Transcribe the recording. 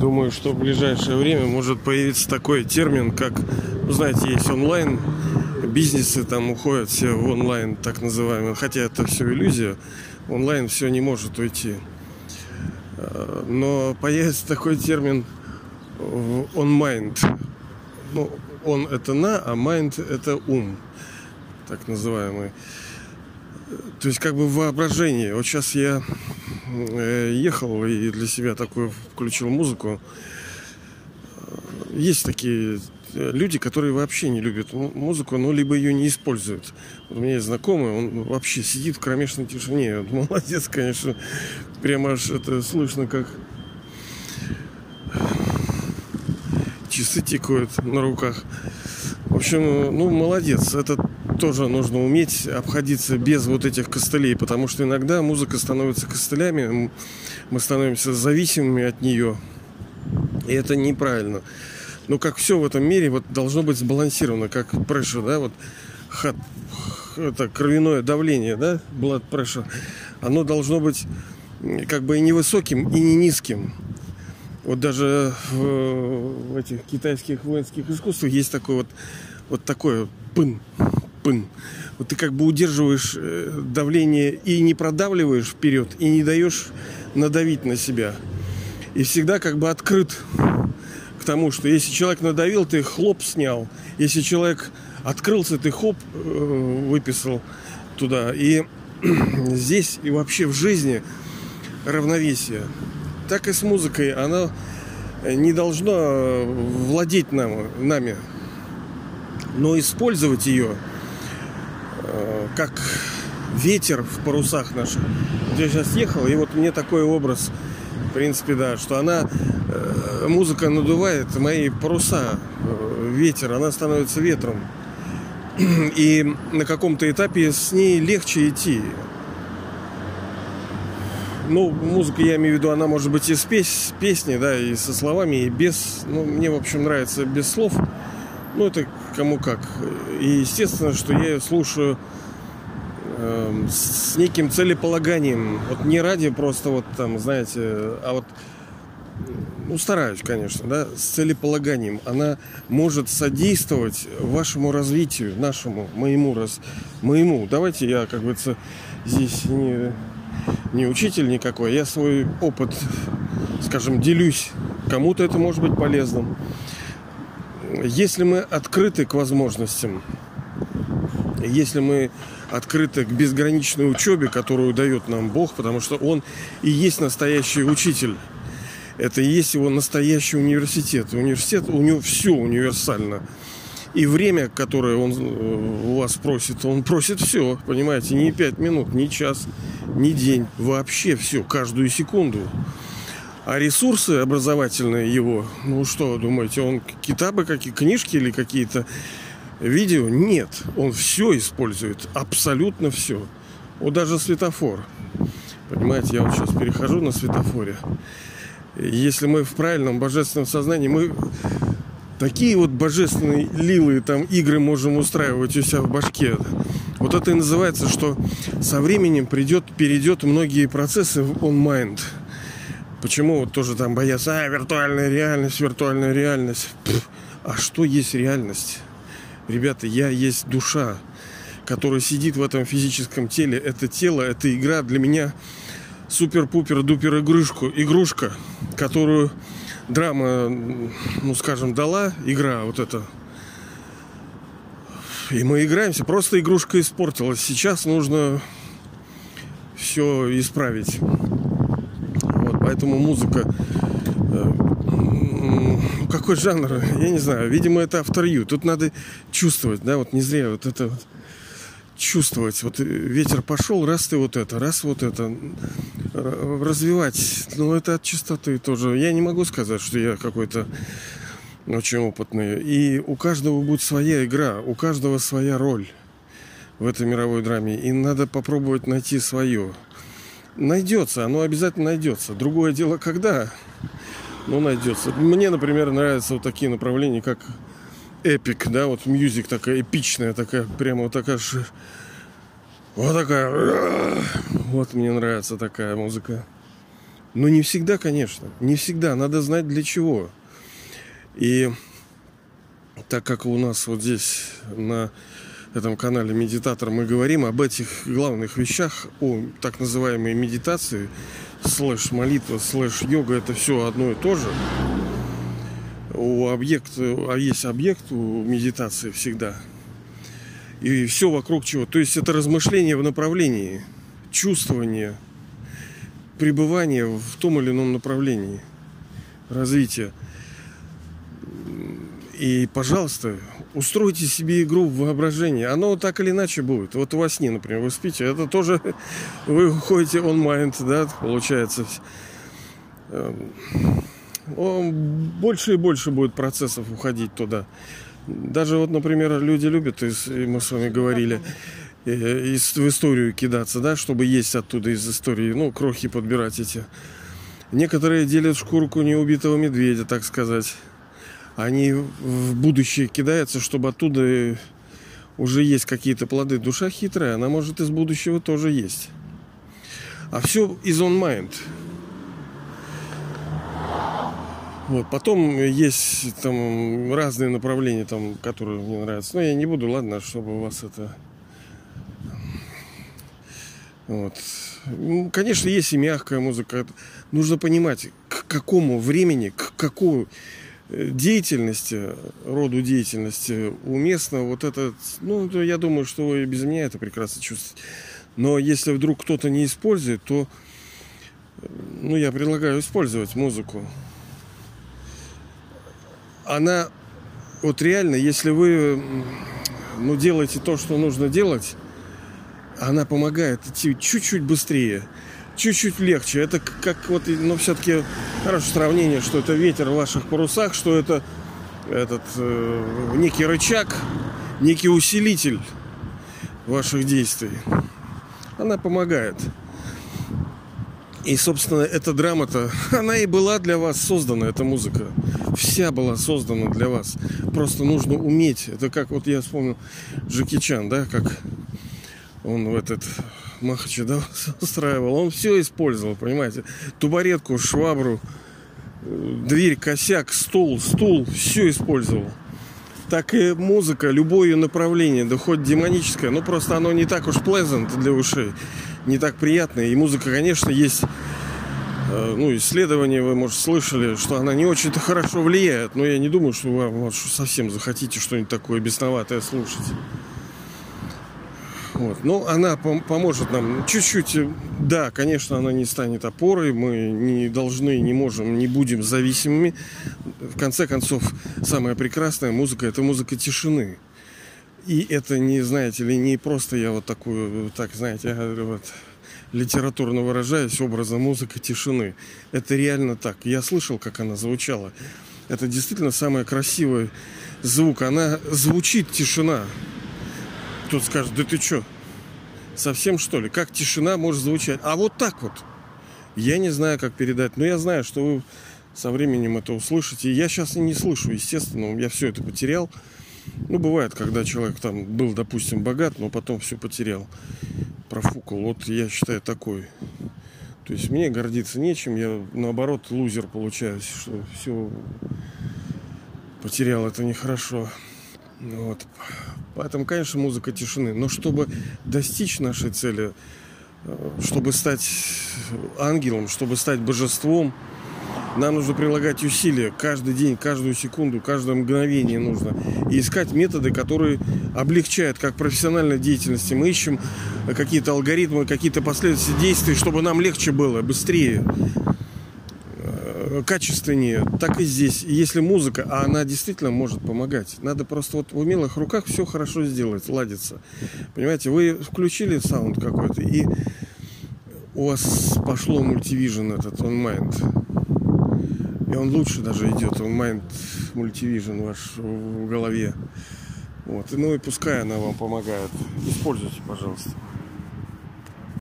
думаю, что в ближайшее время может появиться такой термин, как, ну, знаете, есть онлайн, бизнесы там уходят все в онлайн, так называемый. Хотя это все иллюзия. Онлайн все не может уйти. Э, но появится такой термин mind. Ну, он это на, а mind это ум, так называемый. То есть как бы воображение. Вот сейчас я э, ехал и для себя такую включил музыку. Есть такие э, люди, которые вообще не любят музыку, но либо ее не используют. Вот у меня есть знакомый, он вообще сидит в кромешной тишине. молодец, конечно. Прямо аж это слышно, как часы тикают на руках. В общем, ну, молодец. Это тоже нужно уметь обходиться без вот этих костылей, потому что иногда музыка становится костылями, мы становимся зависимыми от нее. И это неправильно. Но как все в этом мире вот должно быть сбалансировано, как pressure, да, вот хат, это кровяное давление, да, blood pressure, оно должно быть как бы и невысоким, и не низким. Вот даже в, в этих китайских воинских искусствах есть такой вот, вот такой вот пын, пын. Вот ты как бы удерживаешь э, давление и не продавливаешь вперед, и не даешь надавить на себя. И всегда как бы открыт к тому, что если человек надавил, ты хлоп снял. Если человек открылся, ты хоп э, выписал туда. И здесь и вообще в жизни равновесие так и с музыкой. Она не должна владеть нам, нами, но использовать ее э, как ветер в парусах наших. Я сейчас ехал, и вот мне такой образ, в принципе, да, что она, э, музыка надувает мои паруса, э, ветер, она становится ветром. И на каком-то этапе с ней легче идти. Ну, музыка, я имею в виду, она может быть и с пес песни, да, и со словами, и без. Ну, мне, в общем, нравится без слов. Ну, это кому как. И естественно, что я ее слушаю э, с неким целеполаганием. Вот не ради просто вот там, знаете, а вот ну, стараюсь, конечно, да, с целеполаганием. Она может содействовать вашему развитию, нашему, моему, раз, моему. Давайте я, как говорится, здесь не не учитель никакой, я свой опыт, скажем, делюсь. Кому-то это может быть полезным. Если мы открыты к возможностям, если мы открыты к безграничной учебе, которую дает нам Бог, потому что Он и есть настоящий учитель. Это и есть его настоящий университет. Университет, у него все универсально. И время, которое он э, у вас просит, он просит все, понимаете, не 5 минут, не час, не день, вообще все, каждую секунду. А ресурсы образовательные его, ну что, думаете, он китабы, какие книжки или какие-то видео? Нет, он все использует, абсолютно все. Вот даже светофор. Понимаете, я вот сейчас перехожу на светофоре. Если мы в правильном божественном сознании, мы такие вот божественные лилы там игры можем устраивать у себя в башке. Вот это и называется, что со временем придет, перейдет многие процессы в он-майнд. Почему вот тоже там боятся, а, виртуальная реальность, виртуальная реальность. Пфф, а что есть реальность? Ребята, я есть душа, которая сидит в этом физическом теле. Это тело, это игра для меня супер-пупер-дупер игрушку, игрушка, которую драма, ну скажем, дала, игра вот эта. И мы играемся, просто игрушка испортилась. Сейчас нужно все исправить. Поэтому музыка э, какой жанр, я не знаю, видимо, это авторью. Тут надо чувствовать, да, вот не зря вот это вот чувствовать. Вот ветер пошел, раз ты вот это, раз вот это. Развивать. Ну, это от чистоты тоже. Я не могу сказать, что я какой-то очень опытный. И у каждого будет своя игра, у каждого своя роль в этой мировой драме. И надо попробовать найти свое. Найдется, оно обязательно найдется. Другое дело, когда, ну, найдется. Мне, например, нравятся вот такие направления, как эпик, да, вот мюзик такая эпичная, такая, прямо вот такая вот такая. Вот мне нравится такая музыка. Но не всегда, конечно. Не всегда. Надо знать для чего. И так как у нас вот здесь на этом канале Медитатор мы говорим об этих главных вещах, о так называемой медитации, слэш молитва, слэш йога, это все одно и то же. У объекта, а есть объект у медитации всегда. И все вокруг чего. То есть это размышление в направлении, чувствование, пребывание в том или ином направлении развития. И, пожалуйста, устройте себе игру в воображении. Оно так или иначе будет. Вот во сне, например, вы спите, это тоже вы уходите mind, да, получается. Эм, больше и больше будет процессов уходить туда. Даже вот, например, люди любят, и мы с вами говорили, э, в историю кидаться, да, чтобы есть оттуда из истории, ну, крохи подбирать эти. Некоторые делят шкурку неубитого медведя, так сказать они в будущее кидаются, чтобы оттуда уже есть какие-то плоды. Душа хитрая, она может из будущего тоже есть. А все из on mind. Вот, потом есть там разные направления, там, которые мне нравятся. Но я не буду, ладно, чтобы у вас это... Вот. Ну, конечно, есть и мягкая музыка. Нужно понимать, к какому времени, к какому деятельности, роду деятельности уместно вот этот, ну, я думаю, что вы без меня это прекрасно чувствуете. Но если вдруг кто-то не использует, то, ну, я предлагаю использовать музыку. Она, вот реально, если вы, ну, делаете то, что нужно делать, она помогает идти чуть-чуть быстрее чуть-чуть легче. Это как вот, ну, все-таки хорошее сравнение, что это ветер в ваших парусах, что это этот э, некий рычаг, некий усилитель ваших действий. Она помогает. И, собственно, эта драма-то, она и была для вас создана, эта музыка. Вся была создана для вас. Просто нужно уметь. Это как вот я вспомнил Джеки Чан, да, как он в этот Махача да, устраивал, он все использовал, понимаете. Тубаретку, швабру, дверь, косяк, стол, стул, все использовал. Так и музыка, любое направление, да хоть демоническое, но просто оно не так уж pleasant для ушей, не так приятно. И музыка, конечно, есть э, ну, исследования вы, может, слышали, что она не очень-то хорошо влияет, но я не думаю, что вы вот, совсем захотите что-нибудь такое бесноватое слушать. Вот. Но она пом- поможет нам чуть-чуть. Да, конечно, она не станет опорой. Мы не должны, не можем, не будем зависимыми. В конце концов, самая прекрасная музыка – это музыка тишины. И это не, знаете ли, не просто я вот такую, так, знаете, вот, литературно выражаюсь, образа музыка тишины. Это реально так. Я слышал, как она звучала. Это действительно самый красивый звук. Она звучит тишина. Кто-то скажет, да ты что, совсем что ли? Как тишина может звучать? А вот так вот. Я не знаю, как передать, но я знаю, что вы со временем это услышите. Я сейчас и не слышу, естественно, я все это потерял. Ну, бывает, когда человек там был, допустим, богат, но потом все потерял, профукал. Вот я считаю такой. То есть мне гордиться нечем, я наоборот лузер получаюсь, что все потерял, это нехорошо. Вот. Поэтому, конечно, музыка тишины. Но чтобы достичь нашей цели, э, чтобы стать ангелом, чтобы стать божеством, нам нужно прилагать усилия каждый день, каждую секунду, каждое мгновение нужно. И искать методы, которые облегчают как профессиональной деятельности. Мы ищем какие-то алгоритмы, какие-то последовательности действий, чтобы нам легче было, быстрее качественнее, так и здесь. Если музыка, а она действительно может помогать, надо просто вот в умелых руках все хорошо сделать, ладится. Понимаете, вы включили саунд какой-то, и у вас пошло мультивижн этот, он майнд. И он лучше даже идет, он майнд мультивижн ваш в голове. Вот. Ну и пускай она вам помогает. Используйте, пожалуйста.